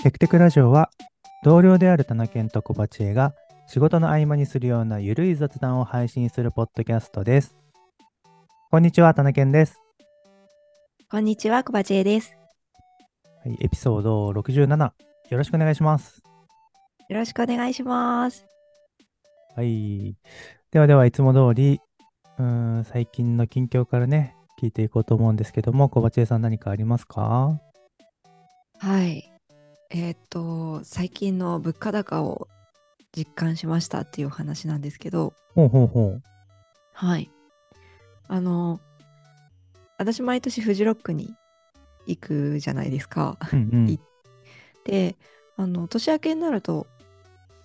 テクテクラジオは同僚である田中健と小鉢恵が仕事の合間にするようなゆるい雑談を配信するポッドキャストです。こんにちは、田中健です。こんにちは、小鉢恵です。はい、エピソード67、よろしくお願いします。よろしくお願いします。はい。ではでは、いつも通り、うーん、最近の近況からね、聞いていこうと思うんですけども、小鉢恵さん何かありますか？はい。えーっと、最近の物価高を実感しましたっていうお話なんですけど、ほうほうほう。はい。あの、私毎年フジロックに行くじゃないですか。うんうんい。で、あの、年明けになると、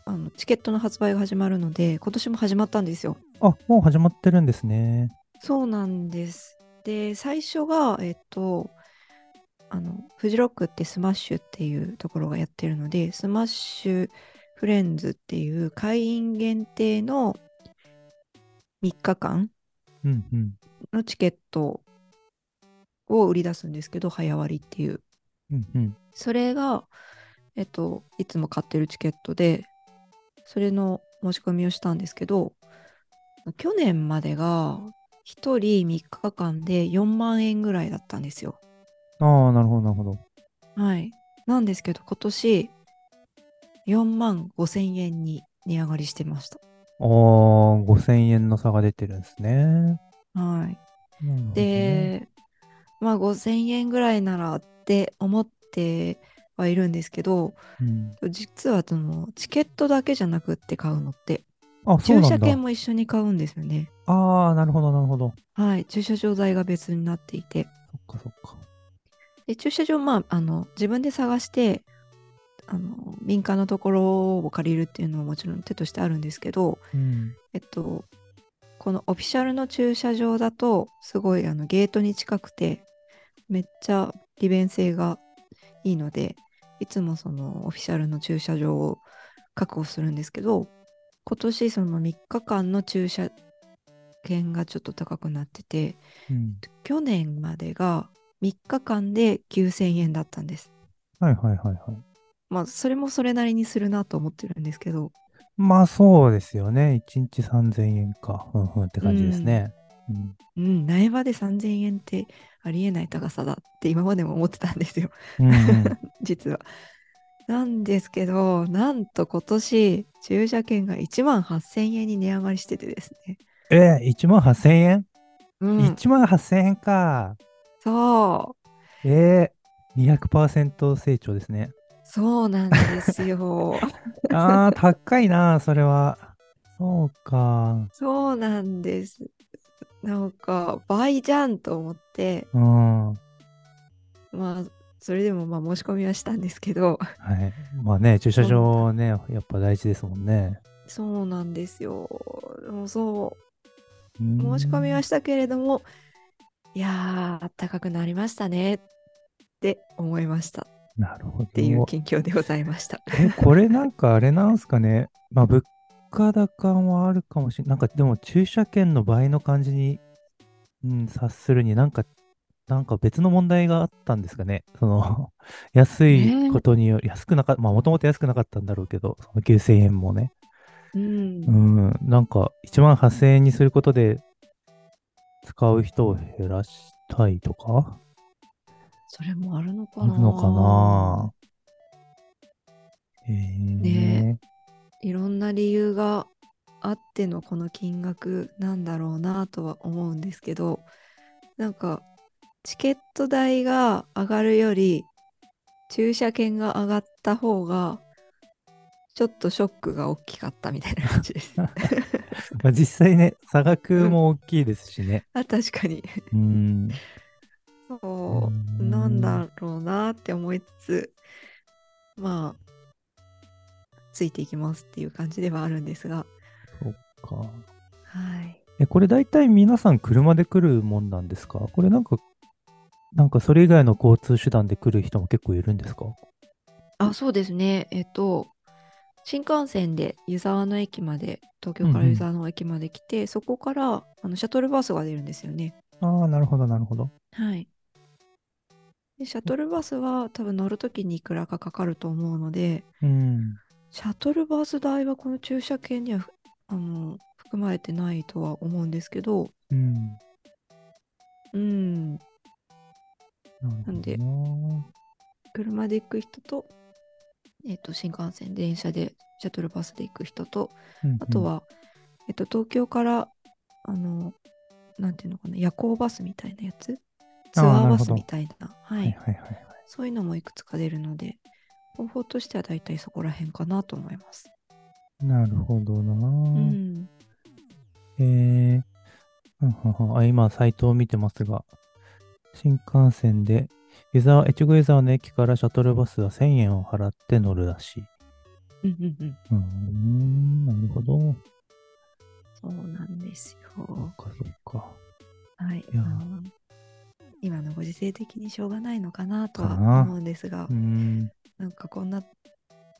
あのチケットの発売が始まるので、今年も始まったんですよ。あ、もう始まってるんですね。そうなんです。で、最初が、えっと、あの、フジロックってスマッシュっていうところがやってるので、スマッシュフレンズっていう会員限定の3日間。のチケットを売り出すんですけど、早割っていう。うんうん。それが、えっと、いつも買ってるチケットで、それの申し込みをしたんですけど、去年までが1人3日間で4万円ぐらいだったんですよ。ああ、なるほど、なるほど。はい。なんですけど、今年4万5千円に値上がりしてました。ああ、5000円の差が出てるんですね。はい。なるほどね、で、まあ5千円ぐらいならって思ってはいるんですけど、うん、実はそのチケットだけじゃなくって買うのって、あ、そうなんだ。駐車券も一緒に買うんですよね。ああ、なるほど、なるほど。はい。駐車場代が別になっていて。そっかそっか。で、駐車場、まあ、あの、自分で探して、あの、民間のところを借りるっていうのはもちろん手としてあるんですけど、うん。えっと、このオフィシャルの駐車場だと、すごいあのゲートに近くて、めっちゃ利便性がいいので、いつもそのオフィシャルの駐車場を確保するんですけど、今年その3日間の駐車券がちょっと高くなってて、うん。去年までが3日間で9000円だったんです。はいはいはいはい。まあ、それもそれなりにするなと思ってるんですけど、まあそうですよね。1日3000円か。うんうんって感じですね。うん。うん、苗場で3000円ってありえない高さだって今までも思ってたんですよ、うん、うん。実は。なんですけど、なんと今年、駐車券が1万8000円に値上がりしててですね。えー、1万8000円、うん、?1 万8000円か。そう、えー、200%成長ですね。そうなんですよ。ああ、高いな、それは。そうか。そうなんです。なんか、倍じゃんと思って、うん。はまあ、それでもまあ申し込みはしたんですけど、い。まあね、駐車場ね、やっぱ大事ですもんね。そうなんですよ。でもそう、うん申し込みはしたけれども、いやー、高くなりましたねって思いましたなるほど。っていう近況でございました。え、これなんかあれなんすかね？まあ、物価高もあるかもしれない。なんかでも駐車券の倍の感じに、うん、察するになんか、なんか別の問題があったんですかね？その、安いことにより、安くなかった、まあもともと安くなかったんだろうけど、その9000円もね。うん、うん、なんか1万8000円にすることで使う人を減らしたいとか？それもあるのかあるなのかな？へえね。いろんな理由があってのこの金額なんだろうなとは思うんですけど、なんか、チケット代が上がるより、駐車券が上がった方が、ちょっとショックが大きかったみたいな感じです。まあ実際ね、差額も大きいですしね。あ、確かに。うん。そうう、んなんだろうなって思いつつ、まあ、ついていきますっていう感じではあるんですが、そっか。はい。え、これ大体皆さん車で来るもんなんですか？これなんか、なんかそれ以外の交通手段で来る人も結構いるんですか？あ、そうですね。えっと、新幹線で湯沢の駅まで、東京かうんうんら湯沢の駅まで来て、そこからあのシャトルバスが出るんですよね。ああ、なるほど、なるほど。はい。でシャトルバスは多分乗るときにいくらかかかると思うので、うん。シャトルバス代はこの駐車券にはふあの含まれてないとは思うんですけど、うん。うん、なんでな車で行く人と、えっと新幹線、電車でシャトルバスで行く人と、うんあと、は、えっと、東京から、あの、なんていうのかな、夜行バスみたいなやつ？ツアーバスみたいな、は、はいいはいはいはい。そういうのもいくつか出るので、方法としては大体そこら辺かなと思います。なるほどな、うん。えー、今、サイトを見てますが、新幹線で、湯沢、越後湯沢の駅からシャトルバスは1000円を払って乗るらしい。うんうんうん。うーん、なるほど。そうなんですよ。そっかそっか。はい。いやあの今のご時世的にしょうがないのかなとはかな思うんですがうー、ん、なんかこんな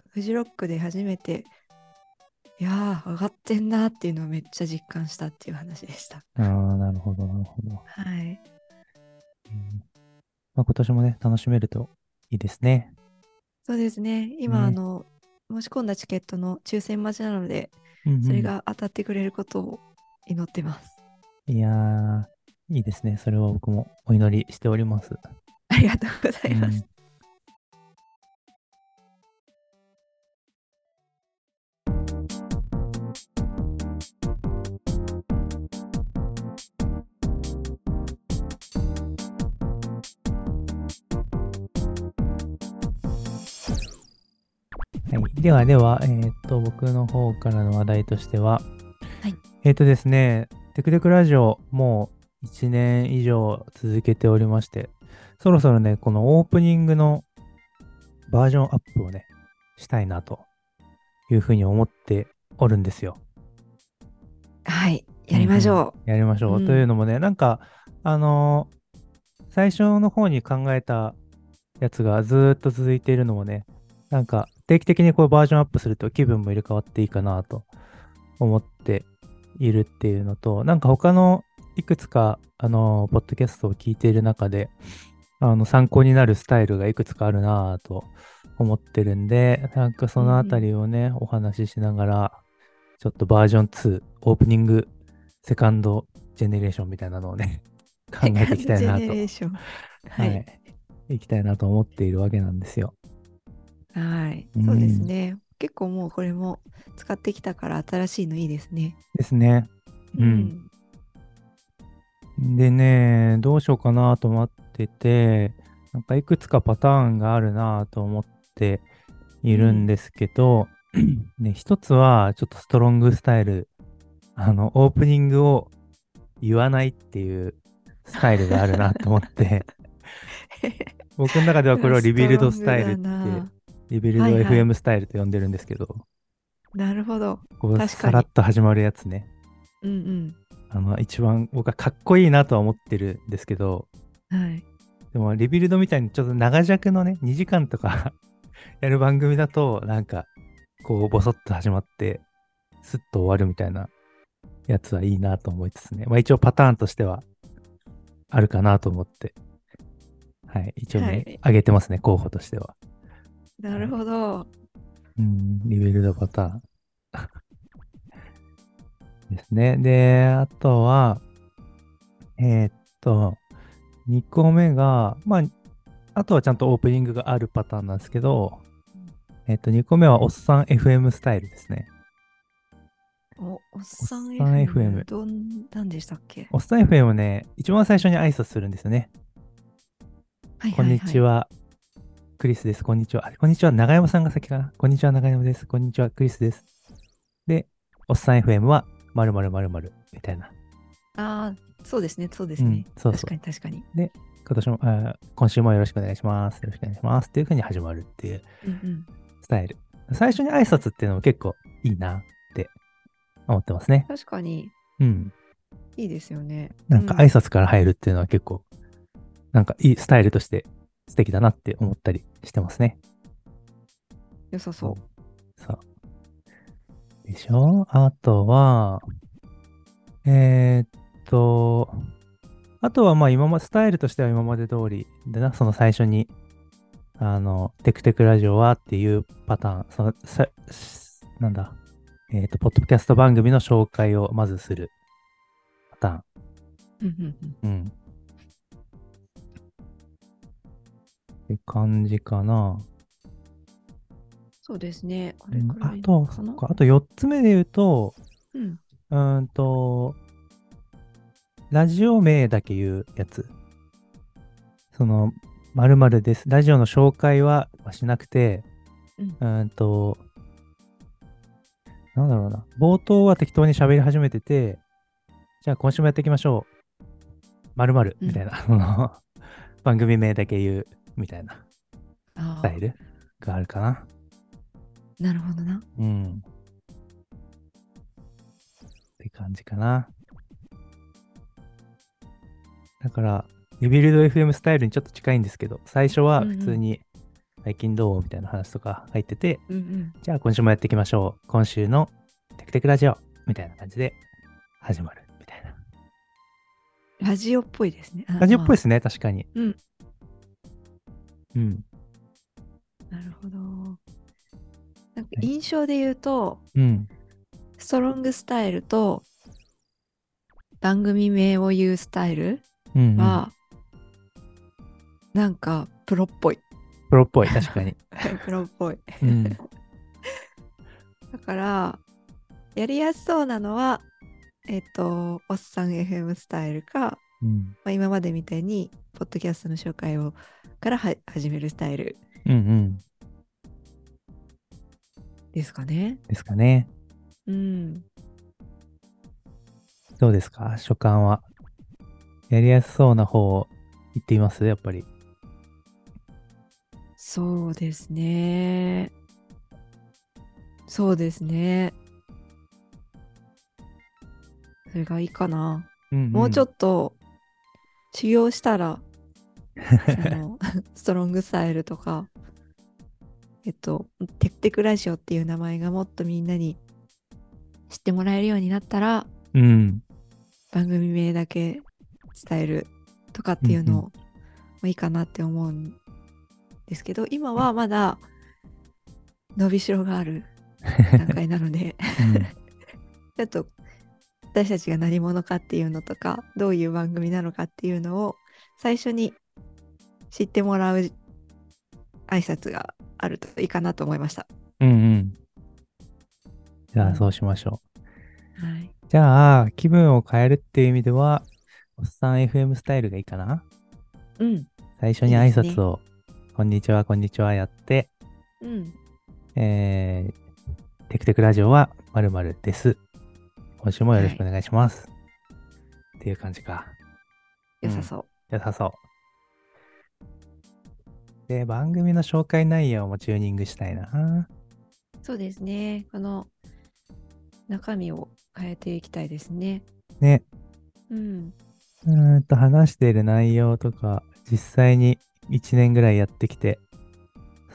フジロックで初めていやー上がってんなっていうのをめっちゃ実感したっていう話でした。ああ、なるほど、なるほど。はい。うんまあ、今年もね、楽しめるといいですね。そうですね。今、ねあの申し込んだチケットの抽選待ちなので、うんうんそれが当たってくれることを祈ってます。いやー、いいですね。それは僕もお祈りしております。ありがとうございます。うんはい、ではでは、えーっと、僕の方からの話題としては、はいえーっとですね、テクテクラジオ、もう1年以上続けておりまして、そろそろね、このオープニングのバージョンアップをね、したいなというふうに思っておるんですよ。はい。やりましょやりましょう。うんというのもね、なんか、あのー最初の方に考えたやつがずーっと続いているのもね、なんか定期的にこうバージョンアップすると気分も入れ替わっていいかなと思っているっていうのと、なんか他のいくつか、あのーポッドキャストを聞いている中で、あの、参考になるスタイルがいくつかあるなぁと思ってるんで、なんかそのあたりをね、お話ししながら、ちょっとバージョン2、オープニング、セカンドジェネレーションみたいなのをね、う。考えていきたいなと、ジェネレーション。は。はいい、いきたいなと思っているわけなんですよ。はい。うんそうですね。結構もうこれも使ってきたから新しいのいいですね。ですね。うんでね、どうしようかなと思ってて、なんかいくつかパターンがあるなと思っているんですけど、ね、一つはちょっとストロングスタイル、あの、オープニングを言わないっていうスタイルがあるなと思って、僕の中ではこれをリビルドスタイルってリビルドはいはい FM スタイルと呼んでるんですけど、なるほど。こう確かにさらっと始まるやつね。うんあの、一番僕はかっこいいなとは思ってるんですけど、うん。はい。でも、 Rebuild みたいにちょっと長尺のね、2時間とか やる番組だと、なんか、こう、ボソッと始まって、スッと終わるみたいなやつはいいなと思いつつね。まあ一応パターンとしてはあるかなと思って。はい。一応ね、はい上げてますね、候補としては。なるほど。うん、リビルドパターン。ですね。で、あとは、えーっと、2個目が、まあ、あとはちゃんとオープニングがあるパターンなんですけど、えーっと、2個目はおっさん FM スタイルですね。お、おっさん FM。どんなんでしたっけ？おっさん FM ね、一番最初に挨拶するんですよね。はいこんにち。は。クリスです。こんにちは。あこんにちは。長山さんが先かな。こんにちは。長山です。こんにちは。クリスです。で、おっさん FM は、まるまるまるまるみたいな。ああ、そうですね。そうですね。うんそうそう確かに確かに。今年も、あー今週もよろしくお願いします。よろしくお願いします。っていう風に始まるっていううんうん。スタイル。最初に挨拶っていうのも結構いいなって思ってますね。確かにうん。いいですよね。なんか挨拶から入るっていうのは結構、なんかいいスタイルとして素敵だなって思ったりしてますね。良さそう。そう。でしょ？あとは、えーっと、あとはまあ今ま、スタイルとしては今まで通りでな、その最初に、あの、テクテクラジオはっていうパターン、その、さなんだ、えっ、と、ポッドキャスト番組の紹介をまずするパターン。うんって感じかな。そうですね。あうんれくらいあと、かなそっかあと4つ目で言うと、うん。うーんと、ラジオ名だけ言うやつ。その、〇〇です。ラジオの紹介はしなくて、うんうーんと、なんだろうな。冒頭は適当に喋り始めてて、じゃあ今週もやっていきましょう。〇〇うんみたいな、その 番組名だけ言うみたいなスタイルがあるかな。なるほどな。うん。って感じかな。だから、リビルド FM スタイルにちょっと近いんですけど、最初は普通に、最近どうみたいな話とか入ってて、うんうん。じゃあ今週もやっていきましょう。今週のテクテクラジオみたいな感じで始まるみたいな。ラジオっぽいですね。あラジオっぽいでますね、確かに。うん。うん。あなるほど。なんか印象で言うと、うん。ストロングスタイルと番組名を言うスタイルうん、うん。は、なんかプロっぽい。プロっぽい、確かに。プロっぽい。うん。だから、やりやすそうなのは、えっと、おっさん FM スタイルか、うん。まあ、今までみたいに、ポッドキャストの紹介をからは始めるスタイルうんうん。ですかね。ですかね。うん。どうですか？所感は。やりやすそうな方を言っています？やっぱり。そうですね。そうですね。それがいいかな。うん、もうちょっっと修行したら、その ストロングスタイルとか、えっと、テクテクラジオっていう名前がもっとみんなに知ってもらえるようになったら、と。うん。番組名だけ伝えるとかっていうのうんもいいかなって思うんですけど、今はまだ伸びしろがある段階なので、ちょっと私たちが何者かっていうのとか、どういう番組なのかっていうのを最初に知ってもらう挨拶があるといいかなと思いました。うんうん。じゃうんあそうしましょう。はい。じゃあ、気分を変えるっていう意味では、おっさん FM スタイルがいいかな？うん。最初に挨いいですね拶を、こんにちは、こんにちはやって、うん。えー、テクテクラジオは〇〇です。今週もよろしくお願いします。っていう感じか。良さそう。良さそう。で、番組の紹介内容もチューニングしたいな。そうですね。この中身を変えていきたいですね。ね、うん。うーんと話している内容とか、実際に1年ぐらいやってきて、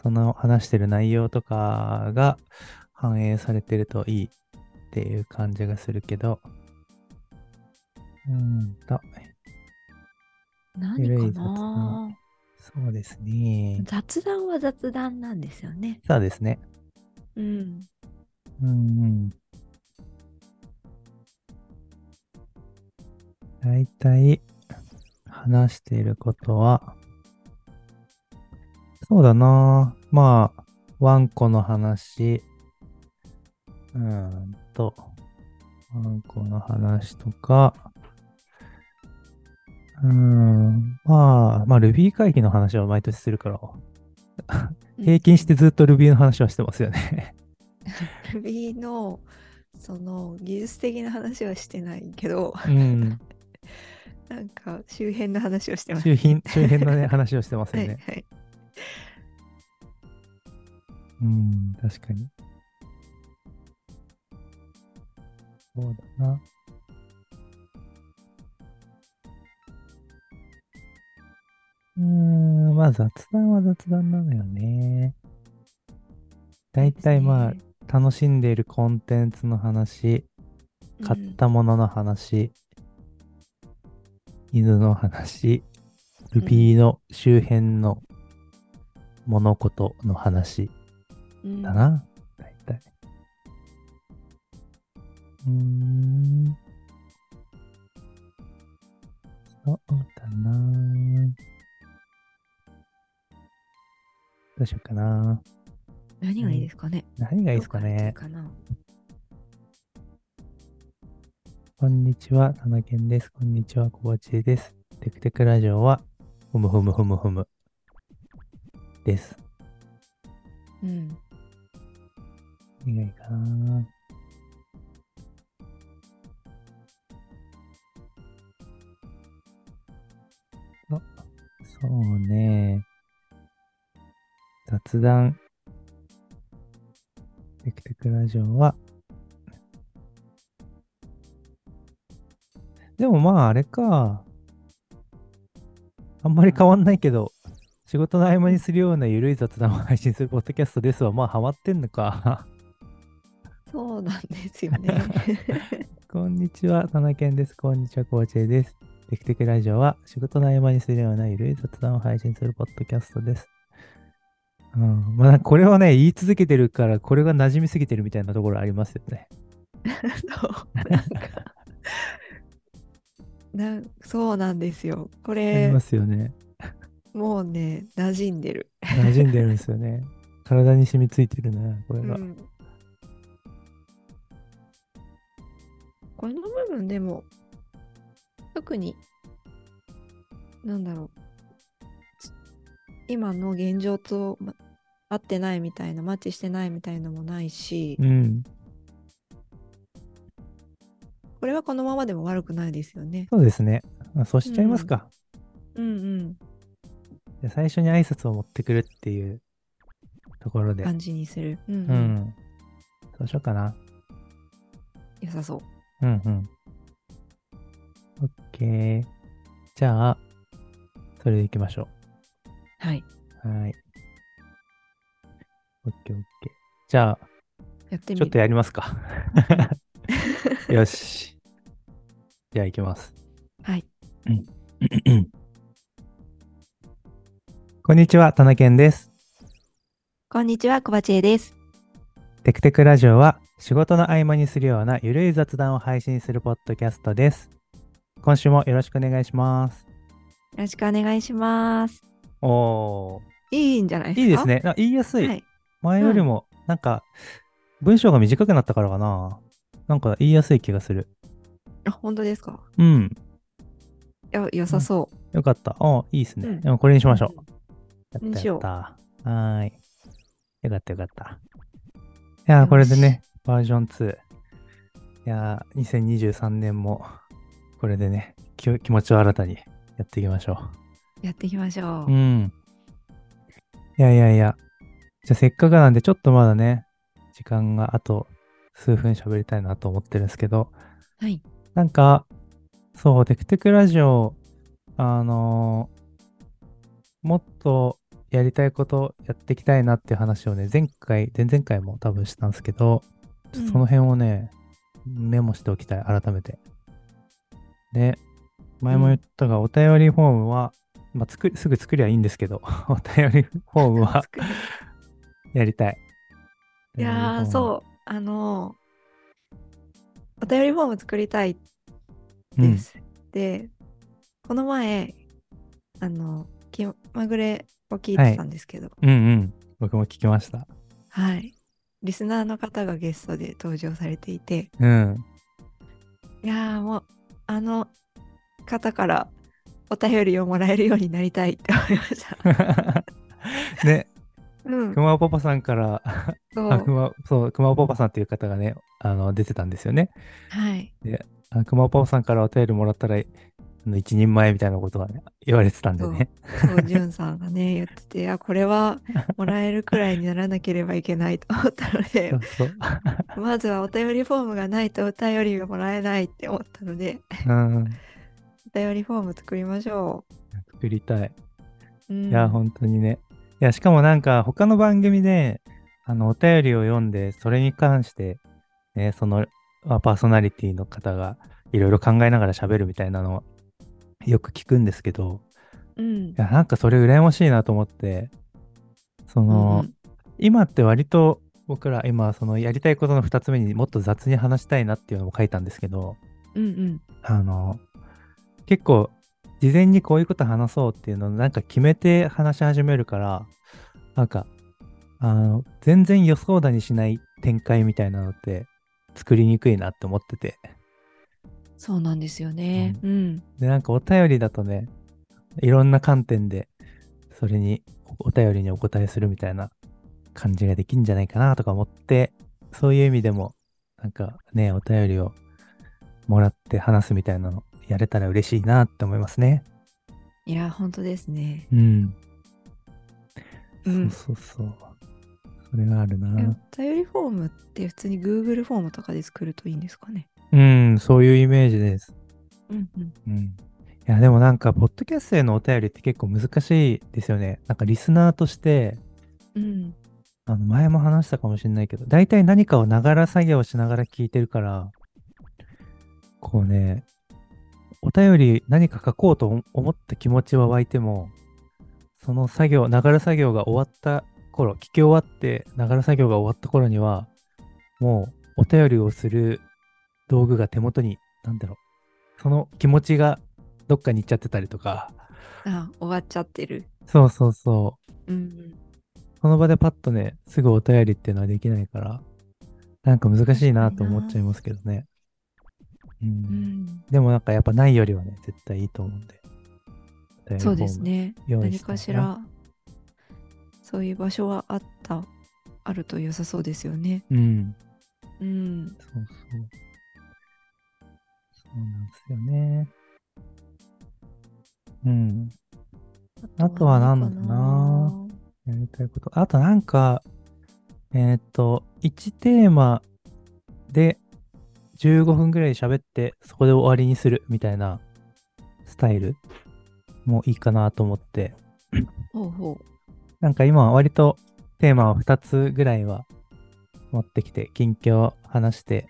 その話してる内容とかが反映されてるといいっていう感じがするけど、うーんと、何かな談そうですね。雑談は雑談なんですよね。そうですね。うん。うんうん。だいたい話していることは、そうだな。まあ、ワンコの話、うーんと、ワンコの話とか、うーん、まあ、まあ、Ruby 会議の話は毎年するから、平均してずっと Ruby の話はしてますよね。Ruby のその技術的な話はしてないけど、うん。なんか周辺の話をしてます。周辺、周辺のね、話をしてますよね。はいはい。うん、確かに。そうだな。まあ雑談は雑談なのよね。だいたいまあ、楽しんでいるコンテンツの話、買ったものの話、犬の話、ルビーの周辺の物事の話うんだな、大体。うーん。そうだな。どうしようかな。何がいいですかね。何がいいですかね。かなこんにちは、田中健です。こんにちは、小鉢です。テクテクラジオは、ふむふむふむふむです。うん。何がいいかな。あ、そうね。雑談。テクテクラジオは、でもまああれか。あんまり変わんないけど、仕事の合間にするようなゆるい雑談を配信するポッドキャストですわ。まあハマってんのか。そうなんですよね。こんにちは、田中健です。こんにちは、コーチェです。テクテクラジオは仕事の合間にするようなゆるい雑談を配信するポッドキャストです。うん、まあこれをね、言い続けてるから、これが馴染みすぎてるみたいなところありますよね。そう。なんか。そうなんですよ。こありれま、すよね。もうね、馴染んでる。馴染んでるんですよね。体に染みついてるな、これが。うんこの部分でも特になんだろうつ今の現状とま合ってないみたいなマッチしてないみたいのもないしうん。これはこのままでも悪くないですよね。そうですね。まあ、そうしちゃいますか。うんうんで最初に挨拶を持ってくるっていうところで。感じにする。うんううんうしようかな。良さそう。うんうん。オッケー。じゃあ、それでいきましょはい。う。はい。オッケーオッケー。じゃあ、やってみる。ちょっとやりますか。よし。じゃあ行きます。はい。こんにちは、田中健です。こんにちは、小鉢江です。テクテクラジオは仕事の合間にするようなゆるい雑談を配信するポッドキャストです。今週もよろしくお願いします。よろしくお願いします。おいいんじゃないー、ですか？いいですね。あ言いやすい。はい。前よりも、なんか、文章が短くなったからかな。なんか言いやすい気がする。あ、本当ですか？うん。いや、良さそう。よかった。あいいですね。うんでもこれにしましょう。やったやった。はーい。よかったよかった。いやー、これでね、バージョン2。いやー、2023年も、これでね、気気持ちを新たにやっていきましょやっていきましょう。う。うん。いやいやいや。じゃあせっかくなんで、ちょっとまだね、時間があと数分喋りたいなと思ってるんですけど、はい。なんか、そう、テクテクラジオ、あのーもっとやりたいことやっていきたいなっていう話をね、前回、前々回も多分したんですけど、ちょっとその辺をね、メモしておきたい、改めて。で、前も言ったが、お便りフォームは、まあ、作りすぐ作りゃいいんですけど、お便りフォームは やりたい。いやー、そう。あのーお便りフォーム作りたいうん。です。で、この前、あの、気まぐれを聞いてたんですけど、うんうん。僕も聞きました。はい。リスナーの方がゲストで登場されていて、うん。いやーもう、あの方からお便りをもらえるようになりたいって思いました。ね、うんく。まおパパさんから。あくま、そう、くまおパパさんっていう方がね、あの、出てたんですよね。はい。あくまおパパさんからお便りもらったら、あの一人前みたいなことがね、言われてたんでね。そう、じゅんさんがね、言ってて、あ、これはもらえるくらいにならなければいけないと思ったので。まずはお便りフォームがないとお便りがもらえないって思ったので、うん。お便りフォーム作りましょ作りたい。う。うん、いや、本当にね。いや、しかもなんか、他の番組で、あの、お便りを読んで、それに関して、ね、その、まあパーソナリティの方が、いろいろ考えながら喋るみたいなのを、よく聞くんですけど、うんい。や、なんかそれ羨ましいなと思って、その、うん今って割と僕ら今そのやりたいことの2つ目にもっと雑に話したいなっていうのも書いたんですけど、うんうん。あの、結構事前にこういうこと話そうっていうのをなんか決めて話し始めるから、なんか、あの、全然予想だにしない展開みたいなのって作りにくいなって思ってて。そうなんですよね。うん。で、なんかお便りだとね、いろんな観点でそれにおお便りにお答えするみたいな感じができるんじゃないかなとか思って、そういう意味でも、なんかね、お便りをもらって話すみたいなのやれたら嬉しいなって思いますね。いや、本当ですね。うん。うん。そうそうそう。それがあるえな。お便りフォームって普通に Google フォームとかで作るといいんですかね？うん、そういうイメージです。うんうん。うん。いや、でもなんか、ポッドキャストへのお便りって結構難しいですよね。なんか、リスナーとして、うん。あの前も話したかもしれないけど、大体何かをながら作業しながら聞いてるから、こうね、お便り何か書こうと思った気持ちは湧いても、その作業、ながら作業が終わった頃、聞き終わって、ながら作業が終わった頃には、もうお便りをする道具が手元に、なんだろう、その気持ちがどっかに行っちゃってたりとか、あ、終わっちゃってる。そうそうそう、うん。その場でパッとね、すぐお便りっていうのはできないから、なんか難しいなと思っちゃいますけどね。うん。うん。でもなんかやっぱないよりはね、絶対いいと思うんで。そうですね。何かしら、そういう場所はあった、あると良さそうですよね。うん。うん。そうそう。そうなんですよね。うん。あとはなんだろうなやりたいこと。あとなんか、えーっと、1テーマで15分ぐらい喋って、そこで終わりにするみたいなスタイルもいいかなと思って。ほうほう。なんか今は割とテーマを2つぐらいは持ってきて、近況話して、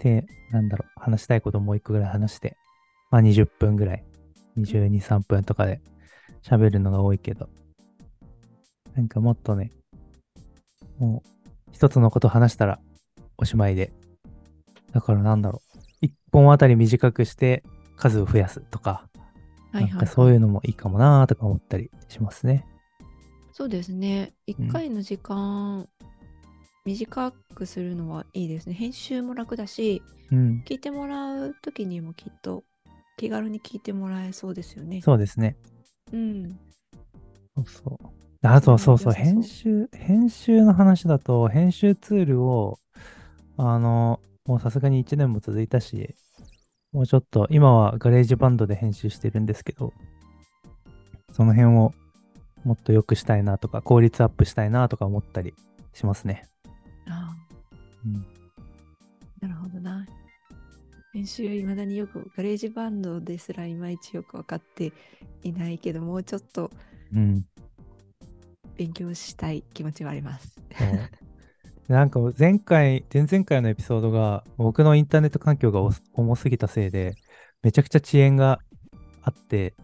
で、なんだろう、話したいこともう1個ぐらい話して、まあ20分ぐらい、22、3分とかで喋るのが多いけど、なんかもっとね、もう一つのこと話したらおしまいで、だからなんだろう、1本あたり短くして数を増やすとか、はいはい、なんかそういうのもいいかもなーとか思ったりしますね。そうですね。うん1回の時間、短くするのはいいですね。編集も楽だし、うん。聞いてもらう時にもきっと気軽に聞いてもらえそうですよね。そうですね。うん。そうそう。あとはそうそう編集、編集の話だと、編集ツールを、あの、もうさすがに1年も続いたし、もうちょっと、今は GarageBand で編集してるんですけど、その辺をもっと良くしたいなとか、効率アップしたいなとか思ったりしますね。あうん。あ、なるほどな。編集いまだによく GarageBand ですらいまいちよく分かっていないけどもうちょっとうん。勉強したい気持ちはあります。でなんか前回、前々回のエピソードが僕のインターネット環境がお重すぎたせいで、めちゃくちゃ遅延があって、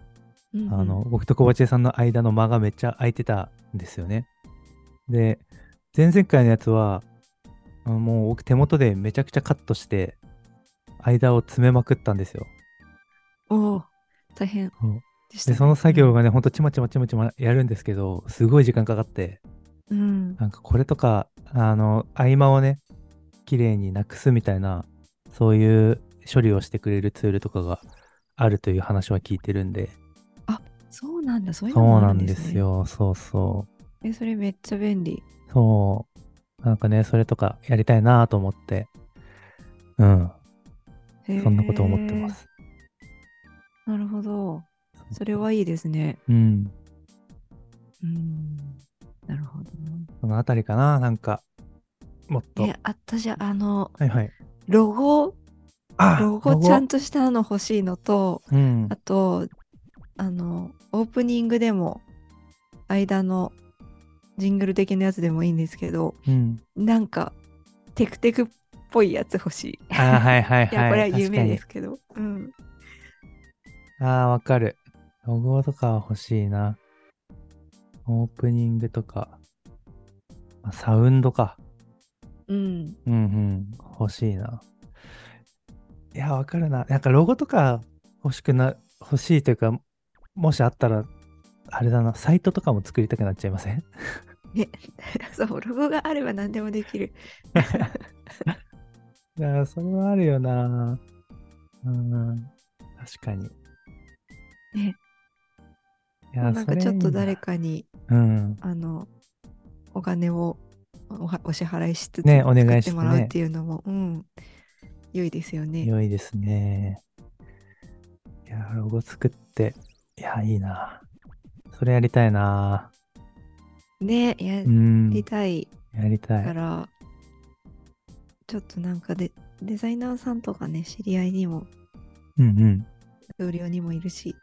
うんうんあの、僕と小鉢さんの間の間がめっちゃ空いてたんですよね。で、前々回のやつは、もう僕手元でめちゃくちゃカットして、間を詰めまくったんですよ。おお、大変でした、で、その作業がね、ほんとちまちまちまちまやるんですけど、すごい時間かかって、うん。なんかこれとか、あの、合間をね、綺麗になくすみたいな、そういう処理をしてくれるツールとかがあるという話は聞いてるんで、そうなんだ、そういうのそうもあなんでるんですね。すよ、そうそう。え、それめっちゃ便利。そう。なんかね、それとかやりたいなと思って、うん、そんなこと思ってまへす。ー。なるほど。それはいいですね。うん。うん。なるほどな。そのあたりかな、なんか、もっと。え、あったじゃん、あの、はいはい。ロゴ、あロゴちゃんとしたの欲しいのと、うんあ。と、あの、オープニングでも、間のジングル的なやつでもいいんですけど、うん。なんか、テクテクっぽいやつ欲しい。あーはいはいはい。いや、これは夢ですけど。うん。ああ、わかる。ロゴとかは欲しいな。オープニングとか、まあサウンドか。うん。うんうん。欲しいな。いや、わかるな。なんかロゴとか欲しくな、欲しいというか、もしあったら、あれだな、サイトとかも作りたくなっちゃいません？そう、ロゴがあれば何でもできる。いや、それはあるよな。うん。確かに。ね。なんかちょっと誰か。かに、うん。あの、お金をお支払いしつつ、ねお願いしてもらうっていうのも、うん、良いですよね。良いですね。いや、ロゴ作って、いや、いいな。それやりたいな。ね、やうん。りたいやりたい。から、ちょっとなんかで、デザイナーさんとかね、知り合いにも、うんうん。同僚にもいるし、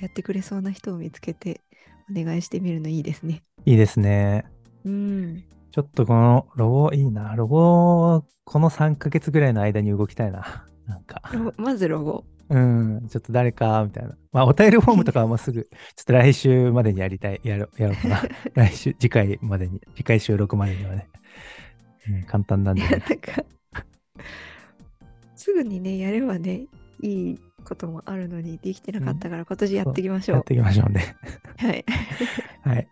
やってくれそうな人を見つけて、お願いしてみるのいいですね。いいですね。うん。ちょっとこのロゴいいな。ロゴ、この3ヶ月ぐらいの間に動きたいな。なんか。ロまずロゴ。うん。ちょっと誰か、みたいな。まあ、お便りフォームとかはもうすぐ、ちょっと来週までにやりたい。やろやろうかな。来週、次回までに、次回収録までにはね。うん、簡単なんで。なんか、すぐにね、やればね、いいこともあるのに、できてなかったから、今年やっていきましょう。やっていきましょうね。はい。はい。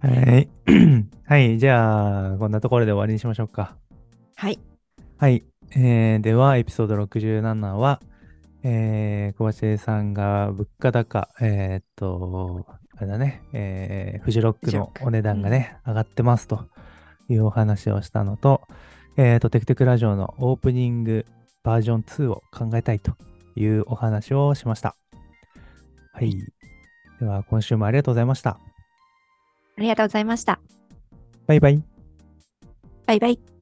はい。はい。じゃあ、こんなところで終わりにしましょうか。はい。はい。えーでは、エピソード67は、えー、小鉢さんが物価高、えーっと、あれだね、えー、フジロックのお値段がね、上がってますというお話をしたのと、えーっと、テクテクラジオのオープニングバージョン2を考えたいというお話をしました。はい。では、今週もありがとうございました。ありがとうございました。バイバイ。バイバイ。